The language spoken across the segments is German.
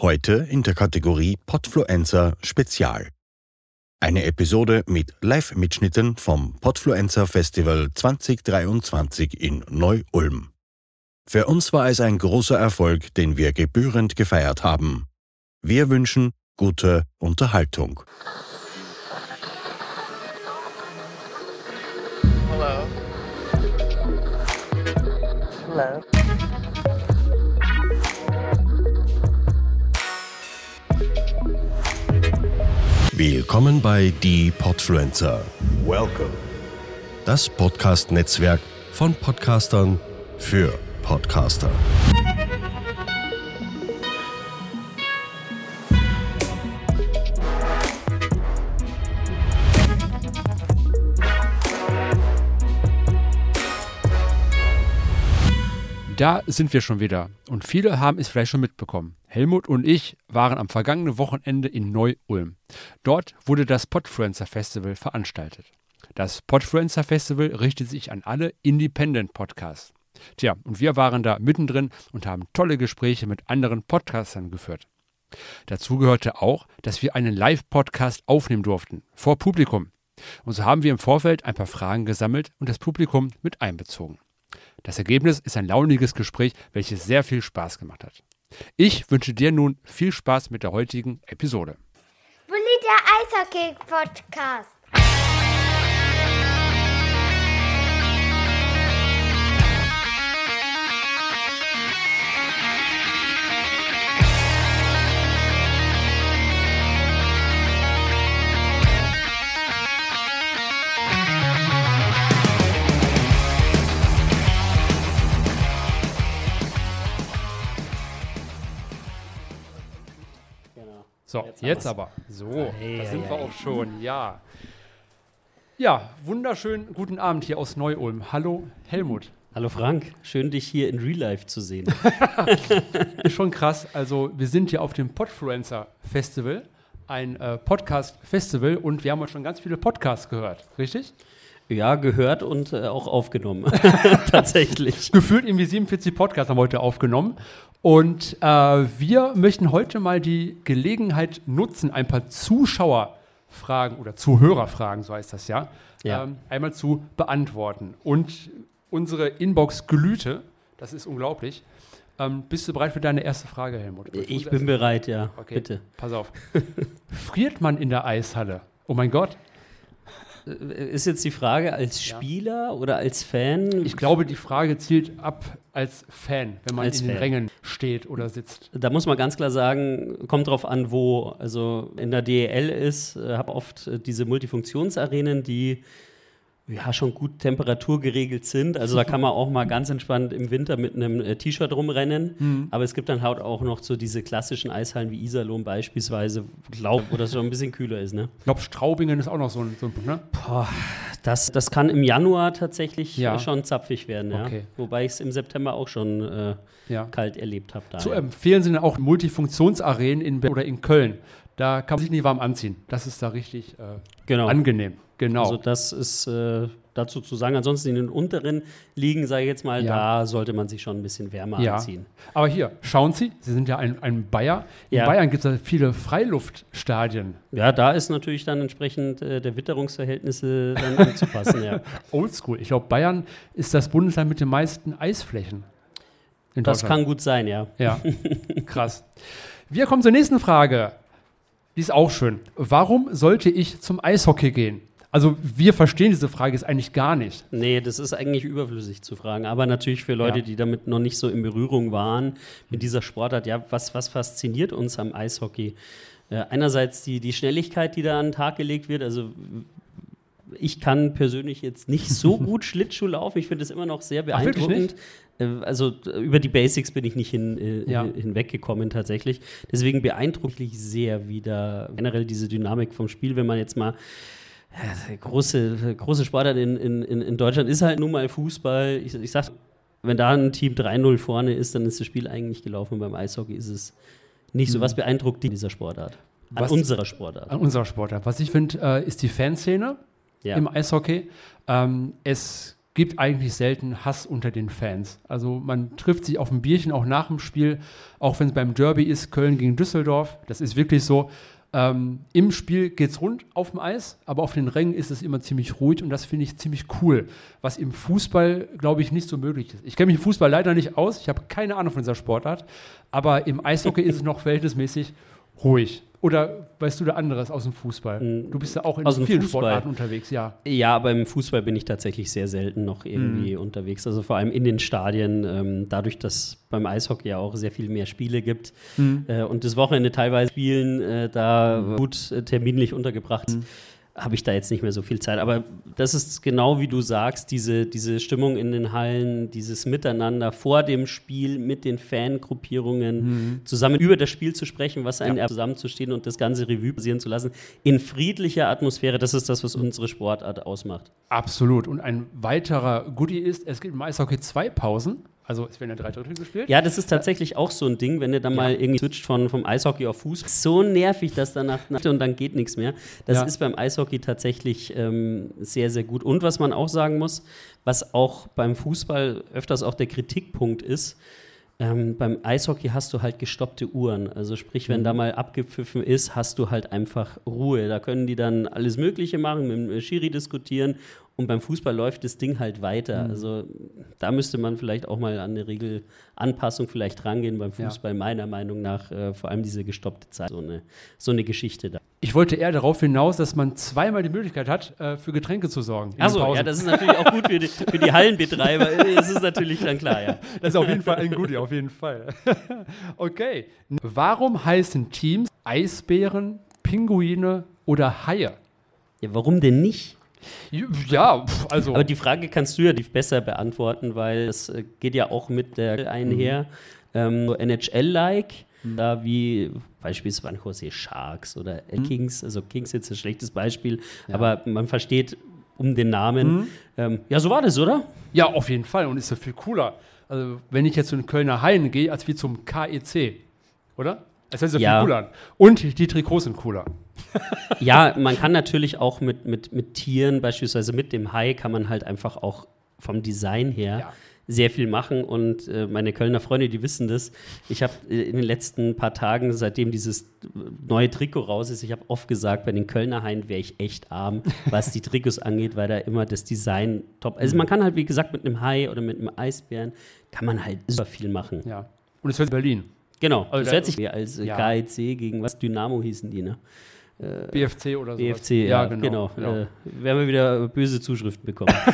Heute in der Kategorie Podfluencer Spezial. Eine Episode mit Live-Mitschnitten vom Podfluencer Festival 2023 in Neu-Ulm. Für uns war es ein großer Erfolg, den wir gebührend gefeiert haben. Wir wünschen gute Unterhaltung. Hello. Hello. Willkommen bei Die Podfluencer. Welcome. Das Podcast-Netzwerk von Podcastern für Podcaster. Da sind wir schon wieder. Und viele haben es vielleicht schon mitbekommen. Helmut und ich waren am vergangenen Wochenende in Neu-Ulm. Dort wurde das Podfluencer Festival veranstaltet. Das Podfluencer Festival richtet sich an alle Independent Podcasts. Tja, und wir waren da mittendrin und haben tolle Gespräche mit anderen Podcastern geführt. Dazu gehörte auch, dass wir einen Live-Podcast aufnehmen durften, vor Publikum. Und so haben wir im Vorfeld ein paar Fragen gesammelt und das Publikum mit einbezogen. Das Ergebnis ist ein launiges Gespräch, welches sehr viel Spaß gemacht hat. Ich wünsche dir nun viel Spaß mit der heutigen Episode. Bulli der Eishockey-Podcast. So, jetzt, aber. So, da sind wir auch schon, ja. Ja, wunderschönen guten Abend hier aus Neu-Ulm. Hallo, Helmut. Hallo Frank, schön dich hier in Real Life zu sehen. Ist schon krass. Also, wir sind hier auf dem Podfluencer Festival, ein äh, Podcast-Festival und wir haben heute schon ganz viele Podcasts gehört, richtig? Ja, gehört und äh, auch aufgenommen. Tatsächlich. Gefühlt irgendwie 47 Podcasts haben wir heute aufgenommen. Und äh, wir möchten heute mal die Gelegenheit nutzen, ein paar Zuschauerfragen oder Zuhörerfragen, so heißt das ja, Ja. Ähm, einmal zu beantworten. Und unsere Inbox glühte, das ist unglaublich. Ähm, bist du bereit für deine erste Frage, Helmut? Ich bin bereit, ja. Okay, Bitte. Pass auf. Friert man in der Eishalle? Oh mein Gott. Äh, Ist jetzt die Frage als Spieler oder als Fan? Ich glaube, die Frage zielt ab als Fan, wenn man Als in den Fan. Rängen steht oder sitzt. Da muss man ganz klar sagen, kommt drauf an, wo. Also in der DEL ist, äh, habe oft äh, diese Multifunktionsarenen, die ja schon gut temperaturgeregelt sind. Also da kann man auch mal ganz entspannt im Winter mit einem äh, T-Shirt rumrennen. Mhm. Aber es gibt dann halt auch noch so diese klassischen Eishallen wie Iserlohn beispielsweise, glaub, wo das schon ein bisschen kühler ist, ne? Ich glaube, Straubingen ist auch noch so ein, so ein Punkt, ne? Boah, das, das kann im Januar tatsächlich Ja. schon zapfig werden, ja. Okay. Wobei ich es im September auch schon äh, Ja. kalt erlebt habe. Da, Zu empfehlen sind auch Multifunktionsarenen in Berlin oder in Köln. Da kann man sich nicht warm anziehen. Das ist da richtig äh, Genau. angenehm. Genau. Also das ist äh, dazu zu sagen. Ansonsten in den unteren Ligen, sage ich jetzt mal, Ja. da sollte man sich schon ein bisschen wärmer ja. anziehen. Aber hier, schauen Sie, Sie sind ja ein, ein Bayer. In Ja. Bayern gibt es ja viele Freiluftstadien. Ja, da ist natürlich dann entsprechend äh, der Witterungsverhältnisse dann anzupassen, ja. Oldschool. Ich glaube, Bayern ist das Bundesland mit den meisten Eisflächen. Das kann gut sein, ja. Ja, krass. Wir kommen zur nächsten Frage. Die ist auch schön. Warum sollte ich zum Eishockey gehen? Also wir verstehen diese Frage jetzt eigentlich gar nicht. Nee, das ist eigentlich überflüssig zu fragen. Aber natürlich für Leute, Ja. die damit noch nicht so in Berührung waren mit dieser Sportart, ja, was, was fasziniert uns am Eishockey? Äh, einerseits die, die Schnelligkeit, die da an den Tag gelegt wird. Also ich kann persönlich jetzt nicht so gut Schlittschuh laufen. Ich finde es immer noch sehr Ach, beeindruckend. Äh, Also über die Basics bin ich nicht hin, äh, Ja. hin- hinweggekommen tatsächlich. Deswegen beeindruckt mich sehr wieder generell diese Dynamik vom Spiel, wenn man jetzt mal ja, große, große Sportart in, in, in in Deutschland ist halt nun mal Fußball. Ich, ich sag, wenn da ein Team 3-0 vorne ist, dann ist das Spiel eigentlich gelaufen. Beim Eishockey ist es nicht so. Was beeindruckt die dieser Sportart? An. Was- unserer Sportart. An unserer Sportart. Was ich finde, äh, ist die Fanszene Ja. im Eishockey. Ähm, es gibt eigentlich selten Hass unter den Fans. Also man trifft sich auf ein Bierchen auch nach dem Spiel, auch wenn es beim Derby ist, Köln gegen Düsseldorf. Das ist wirklich so. Ähm, Im Spiel geht es rund auf dem Eis, aber auf den Rängen ist es immer ziemlich ruhig und das finde ich ziemlich cool, was im Fußball, glaube ich, nicht so möglich ist. Ich kenne mich im Fußball leider nicht aus, ich habe keine Ahnung von dieser Sportart, aber im Eishockey ist es noch verhältnismäßig ruhig. Oder weißt du da anderes aus dem Fußball? Du bist ja auch in aus vielen. Sportarten unterwegs, ja. Ja, aber im Fußball bin ich tatsächlich sehr selten noch irgendwie Mhm. unterwegs. Also vor allem in den Stadien, ähm, dadurch, dass beim Eishockey ja auch sehr viel mehr Spiele gibt Mhm. äh, und das Wochenende teilweise spielen, äh, da gut äh, terminlich untergebracht. Mhm. Habe ich da jetzt nicht mehr so viel Zeit. Aber das ist genau wie du sagst, diese, diese Stimmung in den Hallen, dieses Miteinander vor dem Spiel mit den Fangruppierungen, zusammen über das Spiel zu sprechen, was einen Mhm. Ja. zusammenzustehen und das ganze Revue passieren zu lassen, in friedlicher Atmosphäre, das ist das, was unsere Sportart ausmacht. Absolut. Und ein weiterer Goodie ist, es gibt im Eishockey zwei Pausen. Also es werden ja drei Drittel gespielt. Ja, das ist tatsächlich auch so ein Ding, wenn du dann mal irgendwie switcht von, vom Eishockey auf Fußball. So nervig, dass danach und dann geht nichts mehr. Das Ja. ist beim Eishockey tatsächlich ähm, sehr, sehr gut. Und was man auch sagen muss, was auch beim Fußball öfters auch der Kritikpunkt ist, ähm, beim Eishockey hast du halt gestoppte Uhren. Also sprich, wenn da mal abgepfiffen ist, hast du halt einfach Ruhe. Da können die dann alles Mögliche machen, mit dem Schiri diskutieren. Und beim Fußball läuft das Ding halt weiter. Also da müsste man vielleicht auch mal an eine Regelanpassung vielleicht rangehen beim Ja. Fußball, meiner Meinung nach. Äh, vor allem diese gestoppte Zeit, so eine, so eine Geschichte da. Ich wollte eher darauf hinaus, dass man zweimal die Möglichkeit hat, äh, für Getränke zu sorgen. Achso, ja, das ist natürlich auch gut für die, für die Hallenbetreiber. Das ist natürlich dann klar, ja. Das ist auf jeden Fall ein Goodie, auf jeden Fall. okay. Warum heißen Teams Eisbären, Pinguine oder Haie? Ja, warum denn nicht? Ja, also. Aber die Frage kannst du ja die besser beantworten, weil es äh, geht ja auch mit der einher. Ähm, so NHL-like, da wie beispielsweise Jose Sharks oder äh, Kings, also Kings jetzt ein schlechtes Beispiel, aber man versteht um den Namen. Ähm, ja, so war das, oder? ja, auf jeden Fall. Und ist ja viel cooler. Also, wenn ich jetzt zu den Kölner Haien gehe, als wie zum KEC. Oder? Hört sich ja Ja. viel cooler an. Und die Trikots sind cooler. Ja, man kann natürlich auch mit, mit, mit Tieren, beispielsweise mit dem Hai, kann man halt einfach auch vom Design her Ja. sehr viel machen. Und äh, meine Kölner Freunde, die wissen das. Ich habe äh, in den letzten paar Tagen, seitdem dieses neue Trikot raus ist, ich habe oft gesagt, bei den Kölner Haien wäre ich echt arm, was die Trikots angeht, weil da immer das Design top. Also man kann halt, wie gesagt, mit einem Hai oder mit einem Eisbären, kann man halt super viel machen. Ja. Und es hört Berlin. Genau, Also das da- hört sich als Ja. KIC gegen was Dynamo hießen die, ne? BFC oder so. BFC, ja, genau. Äh, werden wir wieder böse Zuschriften bekommen.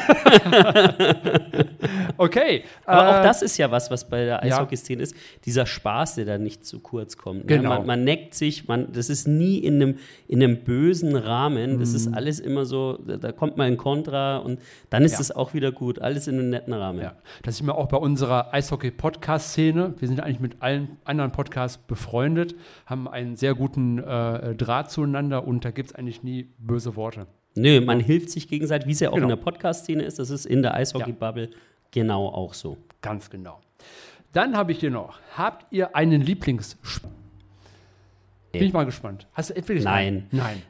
okay. Aber äh, auch das ist ja was, was bei der ja. Eishockey-Szene ist, dieser Spaß, der da nicht zu kurz kommt. Genau. Ne? Man, man neckt sich, man, das ist nie in einem, in einem bösen Rahmen. Das Mhm. ist alles immer so, da, da kommt mal ein Kontra und dann ist Ja. es auch wieder gut. Alles in einem netten Rahmen. Ja, das ist mir auch bei unserer Eishockey-Podcast-Szene. Wir sind eigentlich mit allen anderen Podcasts befreundet, haben einen sehr guten äh, Draht zueinander und da gibt es eigentlich nie böse Worte. Nö, man hilft sich gegenseitig, wie es ja auch Genau. in der Podcast-Szene ist. Das ist in der Eishockey-Bubble genau auch so. Ganz genau. Dann habe ich hier noch, habt ihr einen Lieblingsspiel? Bin ich mal gespannt. Hast du wirklich Nein. Nein.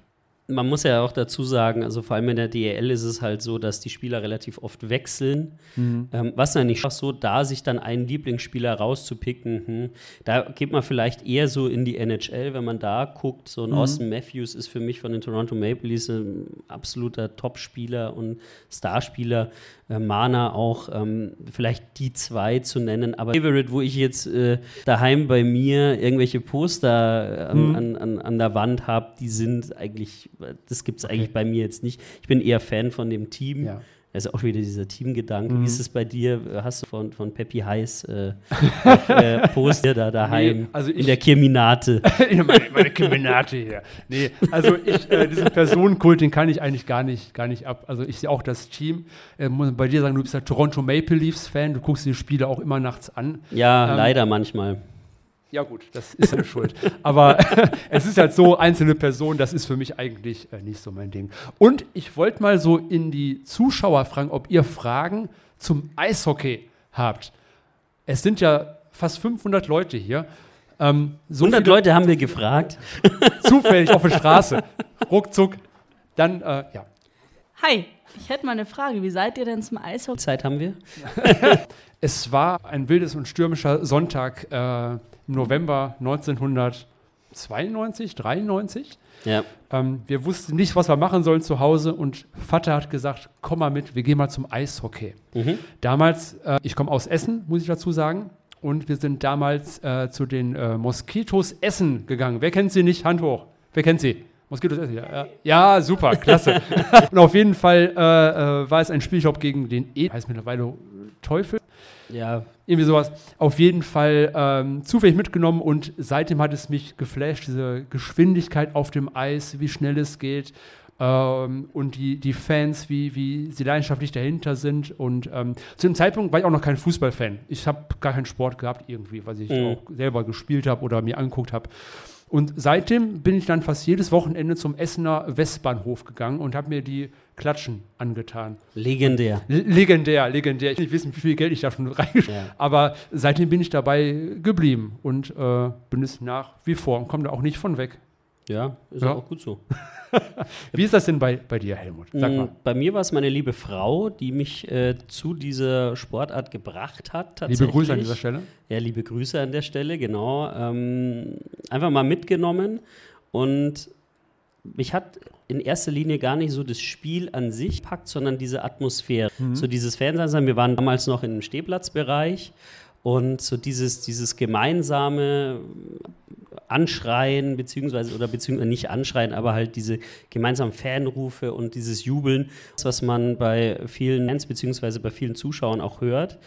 Man muss ja auch dazu sagen, also vor allem in der DEL ist es halt so, dass die Spieler relativ oft wechseln. Mhm. Ähm, was ja nicht so, da sich dann einen Lieblingsspieler rauszupicken, hm, da geht man vielleicht eher so in die NHL, wenn man da guckt. So ein Mhm. Austin Matthews ist für mich von den Toronto Maple Leafs ein absoluter Topspieler und Starspieler. Äh, Mana auch, ähm, vielleicht die zwei zu nennen. Aber Favorite, wo ich jetzt äh, daheim bei mir irgendwelche Poster äh, an, Mhm. an, an, an der Wand habe, die sind eigentlich, das gibt es eigentlich bei mir jetzt nicht. Ich bin eher Fan von dem Team. Ja. Also auch wieder dieser Teamgedanke. Mhm. Wie ist es bei dir? Hast du von, von Peppy Heiß äh, äh, Poster da daheim Nee, also in ich- der Kirminate? meine, meine Kriminate hier. Nee, also ich, äh, diesen Personenkult, den kann ich eigentlich gar nicht, gar nicht ab. Also ich sehe auch das Team. Äh, muss bei dir sagen, du bist ja Toronto Maple Leafs Fan, du guckst die Spiele auch immer nachts an. Ja, Ähm, leider manchmal. Ja gut, das ist eine Schuld. Aber es ist halt so, einzelne Personen, das ist für mich eigentlich äh, nicht so mein Ding. Und ich wollte mal so in die Zuschauer fragen, ob ihr Fragen zum Eishockey habt. Es sind ja fast 500 Leute hier. Ähm, so 100 viele- Leute haben wir gefragt. zufällig auf der Straße. Ruckzuck. Dann, äh, ja. Hi, ich hätte mal eine Frage. Wie seid ihr denn zum Eishockey? Zeit haben wir? Es war ein wildes und stürmischer Sonntag äh, im November 1992, 93. Ja. Ähm, wir wussten nicht, was wir machen sollen zu Hause und Vater hat gesagt, komm mal mit, wir gehen mal zum Eishockey. Mhm. Damals, äh, ich komme aus Essen, muss ich dazu sagen, und wir sind damals äh, zu den äh, Moskitos Essen gegangen. Wer kennt sie nicht? Hand hoch. Wer kennt sie? Moskitos Essen, ja. Ja, ja super, klasse. und auf jeden Fall äh, äh, war es ein Spiel, ich glaube, gegen den E, heißt mittlerweile Teufel. Ja, Irgendwie sowas. Auf jeden Fall ähm, zufällig mitgenommen und seitdem hat es mich geflasht, diese Geschwindigkeit auf dem Eis, wie schnell es geht ähm, und die, die Fans, wie, wie sie leidenschaftlich dahinter sind. Und ähm, zu dem Zeitpunkt war ich auch noch kein Fußballfan. Ich habe gar keinen Sport gehabt irgendwie, was ich Mhm. auch selber gespielt habe oder mir angeguckt habe. Und seitdem bin ich dann fast jedes Wochenende zum Essener Westbahnhof gegangen und habe mir die Klatschen angetan. legendär. L- Legendär, legendär. Ich will nicht wissen, wie viel Geld ich da schon reingeschrieben Ja. Aber seitdem bin ich dabei geblieben und äh, bin es nach wie vor und komme da auch nicht von weg. Ja, ist Ja. auch gut so. Wie ist das denn bei, bei dir, Helmut? Sag Mm, mal. Bei mir war es meine liebe Frau, die mich äh, zu dieser Sportart gebracht hat. Tatsächlich. Liebe Grüße an dieser Stelle. Ja, liebe Grüße an der Stelle, genau. Ähm, einfach mal mitgenommen und mich hat in erster Linie gar nicht so das Spiel an sich packt, sondern diese Atmosphäre. So dieses Fernsehen, wir waren damals noch im Stehplatzbereich und so dieses, dieses gemeinsame Anschreien, beziehungsweise, oder beziehungsweise nicht Anschreien, aber halt diese gemeinsamen Fanrufe und dieses Jubeln, was man bei vielen Fans, beziehungsweise bei vielen Zuschauern auch hört,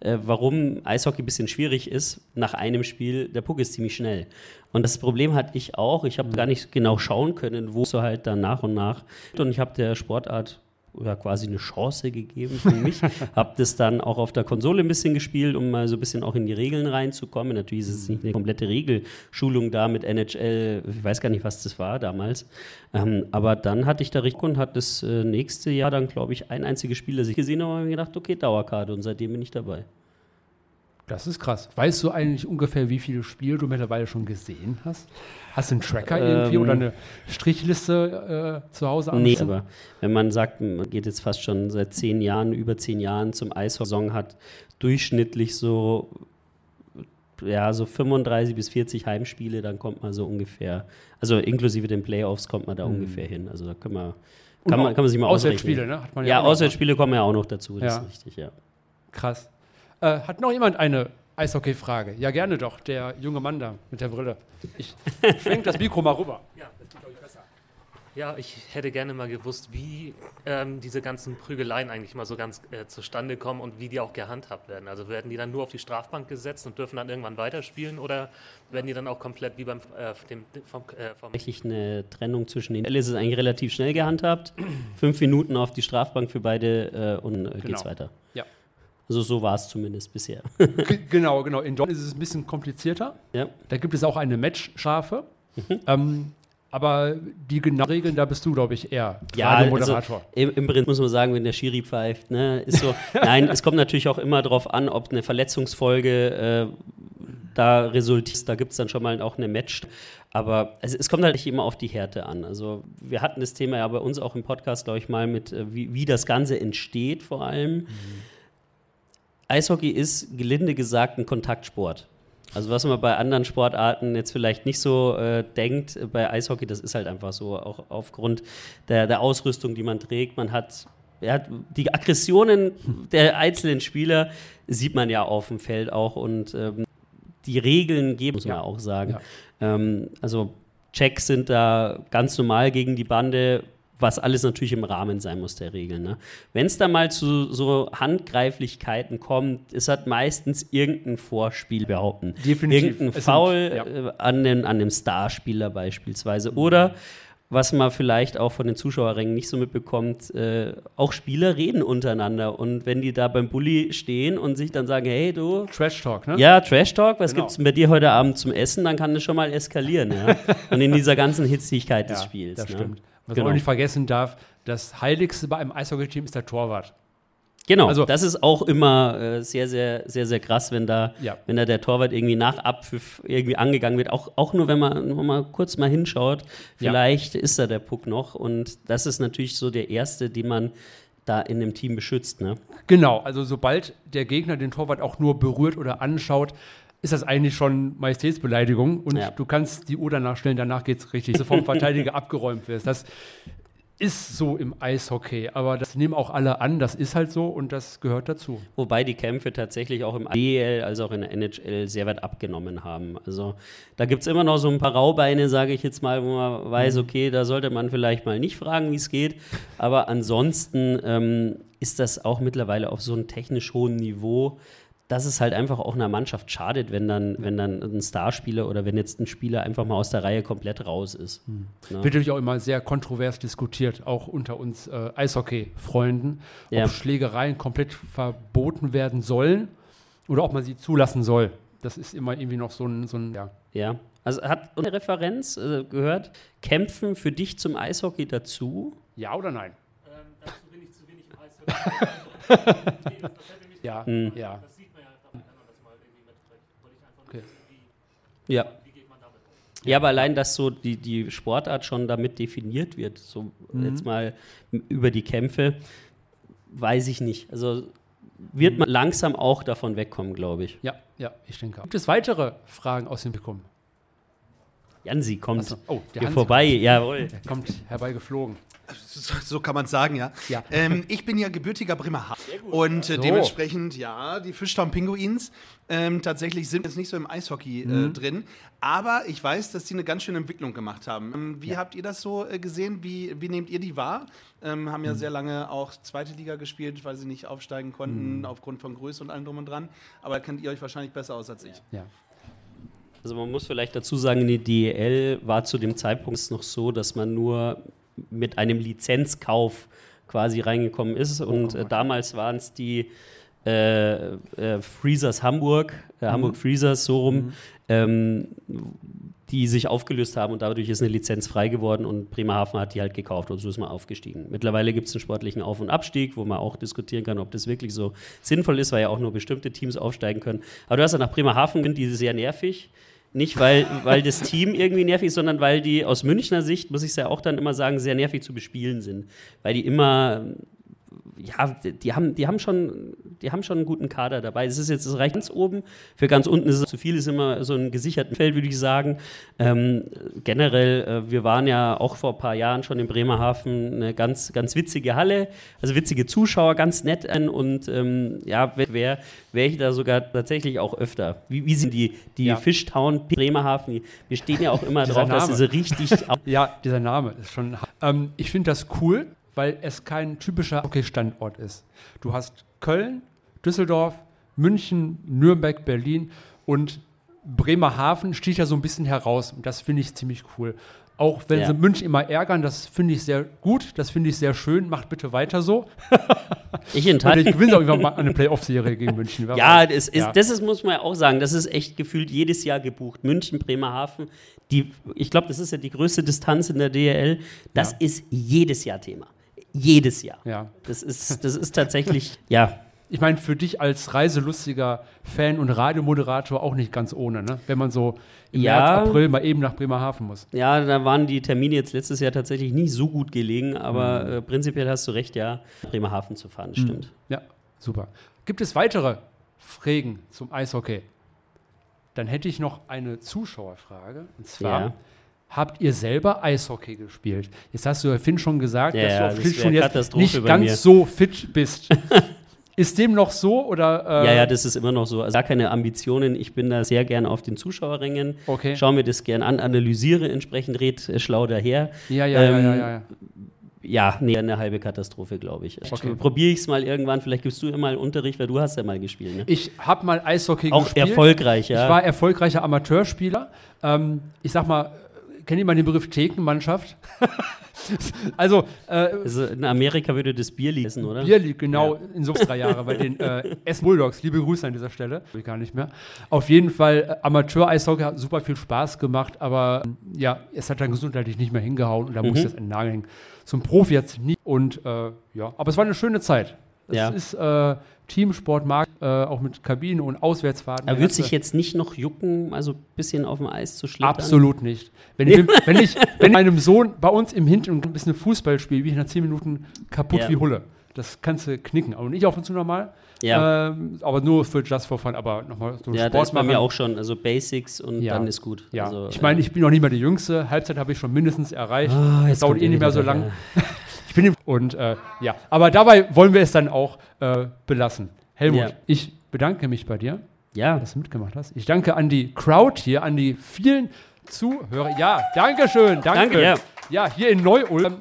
äh, warum Eishockey ein bisschen schwierig ist, nach einem Spiel, der Puck ist ziemlich schnell. Und das Problem hatte ich auch, ich habe gar nicht genau schauen können, wo so halt dann nach und nach. Und ich habe der Sportart ja, quasi eine Chance gegeben für mich. habe das dann auch auf der Konsole ein bisschen gespielt, um mal so ein bisschen auch in die Regeln reinzukommen. Natürlich ist es nicht eine komplette Regelschulung da mit NHL, ich weiß gar nicht, was das war damals. Ähm, aber dann hatte ich da richtig und hat das äh, nächste Jahr dann, glaube ich, ein einziges Spiel, das ich gesehen habe, ich mir gedacht, okay, Dauerkarte und seitdem bin ich dabei. Das ist krass. Weißt du eigentlich ungefähr, wie viele Spiele du mittlerweile schon gesehen hast? Hast du einen Tracker irgendwie Ähm. oder eine Strichliste äh, zu Hause Nee, angefangen? aber wenn man sagt, man geht jetzt fast schon seit zehn Jahren, über zehn Jahren zum Eishockey, hat durchschnittlich so, ja, so 35 bis 40 Heimspiele, dann kommt man so ungefähr, also inklusive den Playoffs kommt man da ungefähr hin. Also da können wir, Mhm. Kann man, kann man sich mal Auswärtsspiele, ne? Hat man Ja, noch. Auswärtsspiele kommen ja auch noch dazu, das Ja. ist richtig, ja. Krass. Äh, hat noch jemand eine Eishockey-Frage? Ja, gerne doch. Der junge Mann da mit der Brille. Ich schwenk das Mikro mal rüber. Ja, ich hätte gerne mal gewusst, wie ähm, diese ganzen Prügeleien eigentlich mal so ganz äh, zustande kommen und wie die auch gehandhabt werden. Also werden die dann nur auf die Strafbank gesetzt und dürfen dann irgendwann weiterspielen oder werden die dann auch komplett wie beim äh, dem, vom, äh, vom Tatsächlich eine Trennung zwischen den. ist es eigentlich relativ schnell gehandhabt. Fünf Minuten auf die Strafbank für beide äh, und äh, geht's Genau. weiter. Ja. Also so war es zumindest bisher. Genau, genau. In Deutschland ist es ein bisschen komplizierter. ja. Da gibt es auch eine Matchstrafe. Mhm. Ähm, aber die genauen Regeln, da bist du, glaube ich, eher Ja, also Radiomoderator. im, im Prinzip muss man sagen, wenn der Schiri pfeift, ne, ist so. Nein, es kommt natürlich auch immer darauf an, ob eine Verletzungsfolge äh, da resultiert. Da gibt es dann schon mal auch eine Match. Aber es, es kommt halt nicht immer auf die Härte an. Also wir hatten das Thema ja bei uns auch im Podcast, glaube ich, mal mit, äh, wie, wie das Ganze entsteht vor allem. Eishockey ist gelinde gesagt ein Kontaktsport. Also was man bei anderen Sportarten jetzt vielleicht nicht so äh, denkt, äh, bei Eishockey, das ist halt einfach so, auch aufgrund der, der Ausrüstung, die man trägt. Man hat, ja, die Aggressionen der einzelnen Spieler sieht man ja auf dem Feld auch und ähm, die Regeln geben, muss man Ja. auch sagen. Ja. Ähm, also Checks sind da ganz normal gegen die Bande, was alles natürlich im Rahmen sein muss der Regeln. Ne? Wenn es da mal zu so Handgreiflichkeiten kommt, ist halt meistens irgendein Vorspiel behaupten. Definitiv. Irgendein Es Foul ja. äh, an, den, an dem Starspieler beispielsweise. Oder was man vielleicht auch von den Zuschauerrängen nicht so mitbekommt, äh, auch Spieler reden untereinander. Und wenn die da beim Bulli stehen und sich dann sagen, hey du, Trash Talk, ne? ja, Trash Talk, was Genau. gibt's bei dir heute Abend zum Essen? Dann kann das schon mal eskalieren, ja. Und in dieser ganzen Hitzigkeit des Ja, Spiels. Das ne? stimmt. Was Genau. man auch nicht vergessen darf, das Heiligste bei einem Eishockey-Team ist der Torwart. Genau, Also- das ist auch immer äh, sehr, sehr, sehr, sehr krass, wenn da, Ja. wenn da der Torwart irgendwie nach Abpfiff irgendwie angegangen wird. Auch, auch nur, wenn man mal kurz mal hinschaut, vielleicht ist da der Puck noch. Und das ist natürlich so der erste, den man da in dem Team beschützt. Ne? Genau, also sobald der Gegner den Torwart auch nur berührt oder anschaut, ist das eigentlich schon Majestätsbeleidigung und Ja. du kannst die Uhr danach stellen, danach geht es richtig, du vom Verteidiger abgeräumt wirst. Das ist so im Eishockey, aber das nehmen auch alle an, das ist halt so und das gehört dazu. Wobei die Kämpfe tatsächlich auch im DL als auch in der NHL sehr weit abgenommen haben. Also da gibt es immer noch so ein paar Raubeine, sage ich jetzt mal, wo man weiß, okay, da sollte man vielleicht mal nicht fragen, wie es geht. Aber ansonsten ähm, ist das auch mittlerweile auf so einem technisch hohen Niveau, dass es halt einfach auch einer Mannschaft schadet, wenn dann, wenn dann ein Starspieler oder wenn jetzt ein Spieler einfach mal aus der Reihe komplett raus ist. Ne? Wird natürlich auch immer sehr kontrovers diskutiert, auch unter uns äh, Eishockey-Freunden, Ja. ob Schlägereien komplett verboten werden sollen oder ob man sie zulassen soll. Das ist immer irgendwie noch so ein, so ein ja. Ja, also hat eine Referenz äh, gehört, Kämpfen für dich zum Eishockey dazu? ja oder nein? Ähm, dazu bin ich zu wenig im Eishockey. Ja, Mhm. ja. das sieht man ja, wenn man das mal irgendwie mitbringt. Wollte ich einfach nur Okay. wissen, wie, Ja. wie geht man damit um. Ja, aber allein, dass so die, die Sportart schon damit definiert wird, so jetzt mal über die Kämpfe, weiß ich nicht. Also wird man langsam auch davon wegkommen, glaube ich. Ja, ja, ich denke. auch. Gibt es weitere Fragen aus dem Publikum? Jansi kommt Achso. Oh, hier Hansi vorbei, jawohl. Der kommt herbeigeflogen. So, so kann man es sagen, ja. Ja. Ähm, ich bin ja gebürtiger Bremerhaven. Und äh, So. dementsprechend, ja, die Fischtown Pinguins ähm, tatsächlich sind jetzt nicht so im Eishockey äh, drin. Aber ich weiß, dass die eine ganz schöne Entwicklung gemacht haben. Ähm, wie habt ihr das so äh, gesehen? Wie, wie nehmt ihr die wahr? Ähm, haben ja sehr lange auch zweite Liga gespielt, weil sie nicht aufsteigen konnten aufgrund von Größe und allem drum und dran. Aber da kennt ihr euch wahrscheinlich besser aus als ich. Ja. Also man muss vielleicht dazu sagen, die DEL war zu dem Zeitpunkt noch so, dass man nur mit einem Lizenzkauf quasi reingekommen ist. Und äh, damals waren es die äh, äh, Freezers Hamburg, äh, Hamburg Freezers, so rum, ähm, die sich aufgelöst haben und dadurch ist eine Lizenz frei geworden und Bremerhaven hat die halt gekauft und so ist man aufgestiegen. Mittlerweile gibt es einen sportlichen Auf- und Abstieg, wo man auch diskutieren kann, ob das wirklich so sinnvoll ist, weil ja auch nur bestimmte Teams aufsteigen können. Aber du hast ja nach Bremerhaven, die ist sehr nervig. Nicht, weil, weil das Team irgendwie nervig ist, sondern weil die aus Münchner Sicht, muss ich es ja auch dann immer sagen, sehr nervig zu bespielen sind. Weil die immer ja, die haben, die haben schon, die haben schon einen guten Kader dabei. Es ist jetzt, es reicht ganz oben. Für ganz unten ist es zu viel, ist immer so ein gesicherten Feld, würde ich sagen. Ähm, generell, äh, wir waren ja auch vor ein paar Jahren schon in Bremerhaven eine ganz, ganz witzige Halle, also witzige Zuschauer, ganz nett an und ähm, ja, wäre wär ich da sogar tatsächlich auch öfter. Wie, wie sind die, die Ja. Fishtown Bremerhaven? Wir stehen ja auch immer drauf, dass Name. sie so richtig Ja, dieser Name ist schon. Ähm, ich finde das cool, weil es kein typischer Hockey-Standort ist. Du hast Köln, Düsseldorf, München, Nürnberg, Berlin und Bremerhaven sticht ja so ein bisschen heraus. Und das finde ich ziemlich cool. Auch wenn Ja. sie München immer ärgern, das finde ich sehr gut, das finde ich sehr schön. Macht bitte weiter so. Ich enthalte ich gewinne auch irgendwann mal eine Playoff-Serie gegen München. Ja, das, ist, Ja. das ist, muss man ja auch sagen, das ist echt gefühlt jedes Jahr gebucht. München, Bremerhaven, die, ich glaube, das ist ja die größte Distanz in der DL. Das Ja. ist jedes Jahr Thema. Jedes Jahr. Ja. Das ist, das ist tatsächlich, ja. Ich meine, für dich als reiselustiger Fan und Radiomoderator auch nicht ganz ohne, ne? wenn man so im Ja. März, April mal eben nach Bremerhaven muss. Ja, da waren die Termine jetzt letztes Jahr tatsächlich nicht so gut gelegen, aber äh, prinzipiell hast du recht, ja, Bremerhaven zu fahren, das stimmt. Ja, super. Gibt es weitere Fragen zum Eishockey? Dann hätte ich noch eine Zuschauerfrage. Und zwar, Ja. Habt ihr selber Eishockey gespielt? Jetzt hast du ja Finn schon gesagt, Ja, dass ja, du auf das schon jetzt nicht ganz mir. so fit bist. Ist dem noch so oder? äh, Ja, ja, das ist immer noch so. Also gar keine Ambitionen. Ich bin da sehr gern auf den Zuschauerrängen. Okay. Schau mir das gern an, analysiere entsprechend, red äh, schlau daher. ja, ja, ja, ähm, ja, ja. Ja, nee, eine halbe Katastrophe, glaube ich. Okay. Probiere ich es mal irgendwann. Vielleicht gibst du ja mal Unterricht, weil du hast ja mal gespielt. Ne? Ich habe mal Eishockey Auch gespielt. erfolgreich, ja. Ich war erfolgreicher Amateurspieler. Ähm, ich sag mal, kennt ihr mal den Begriff Thekenmannschaft? also, äh, also in Amerika würde das Bier lesen, oder? Bierlied, genau, in so drei Jahre bei den äh, S Bulldogs. Liebe Grüße an dieser Stelle. Ich gar nicht mehr. Auf jeden Fall, äh, Amateur-Eishockey hat super viel Spaß gemacht, aber ähm, ja, es hat dann gesundheitlich nicht mehr hingehauen und da musste es einen Nagel hängen. Zum Profi jetzt nie. Und äh, ja, aber es war eine schöne Zeit. Das Ja. ist äh, Teamsport, mag äh, auch mit Kabinen und Auswärtsfahrten. Er ganze- sich jetzt nicht noch jucken, also ein bisschen auf dem Eis zu schlittern? Absolut nicht. Wenn ich, wenn ich wenn meinem Sohn bei uns im Hintergrund ein bisschen Fußball spiele, bin ich nach 10 Minuten kaputt Ja. wie Hulle. Das kannst du knicken. Aber nicht auf und zu normal. Ja. Ähm, aber nur für Just for Fun. Aber nochmal so Ja, Sport das ist bei machen. mir auch schon. Also Basics und Ja. dann ist gut. Ja, also, ich meine, äh, ich bin noch nicht mal die Jüngste. Halbzeit habe ich schon mindestens erreicht. Das jetzt dauert eh nicht mehr so lang. Ich bin und äh, ja, aber dabei wollen wir es dann auch äh, belassen. Helmut, ich bedanke mich bei dir, Ja, dass du mitgemacht hast. Ich danke an die Crowd hier, an die vielen Zuhörer. Ja, danke schön, danke. Danke, ja. Ja, hier in Neu-Ulm.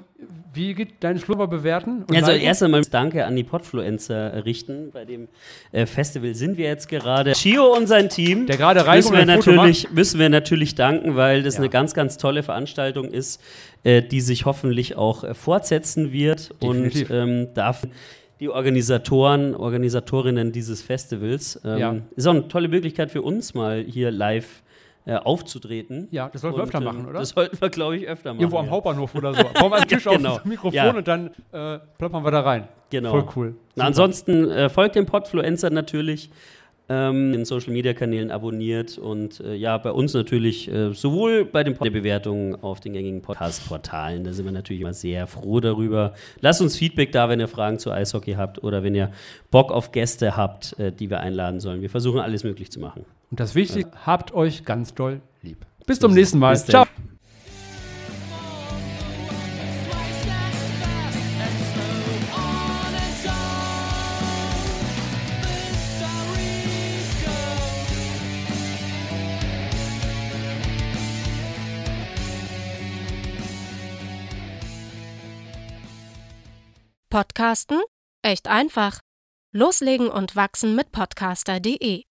Wie geht dein Schlummer bewerten? Also liken? erst einmal Danke an die Podfluencer richten. Bei dem äh, Festival sind wir jetzt gerade. Chio und sein Team. Der gerade müssen wir, natürlich, müssen wir natürlich danken, weil das Ja. eine ganz, ganz tolle Veranstaltung ist, äh, die sich hoffentlich auch äh, fortsetzen wird. Definitiv. Und ähm, dafür die Organisatoren, Organisatorinnen dieses Festivals. Ähm, Ja. Ist auch eine tolle Möglichkeit für uns, mal hier live äh, aufzutreten. Ja, das sollten wir öfter ähm, machen, oder? Das sollten wir, glaube ich, öfter machen. Irgendwo am ja. Hauptbahnhof oder so. Bauen wir einen Tisch Genau. auf das Mikrofon Ja. und dann äh, plappern wir da rein. Genau. Voll cool. Na, ansonsten äh, folgt dem Podfluencer natürlich, ähm, in Social Media Kanälen abonniert und äh, ja, bei uns natürlich äh, sowohl bei den Pod Bewertungen auf den gängigen Podcast-Portalen, da sind wir natürlich immer sehr froh darüber. Lasst uns Feedback da, wenn ihr Fragen zu Eishockey habt oder wenn ihr Bock auf Gäste habt, äh, die wir einladen sollen. Wir versuchen alles möglich zu machen. Und das Wichtigste, habt euch ganz doll lieb. Bis zum nächsten Mal. Ciao. Podcasten? Echt einfach. Loslegen und wachsen mit podcaster.de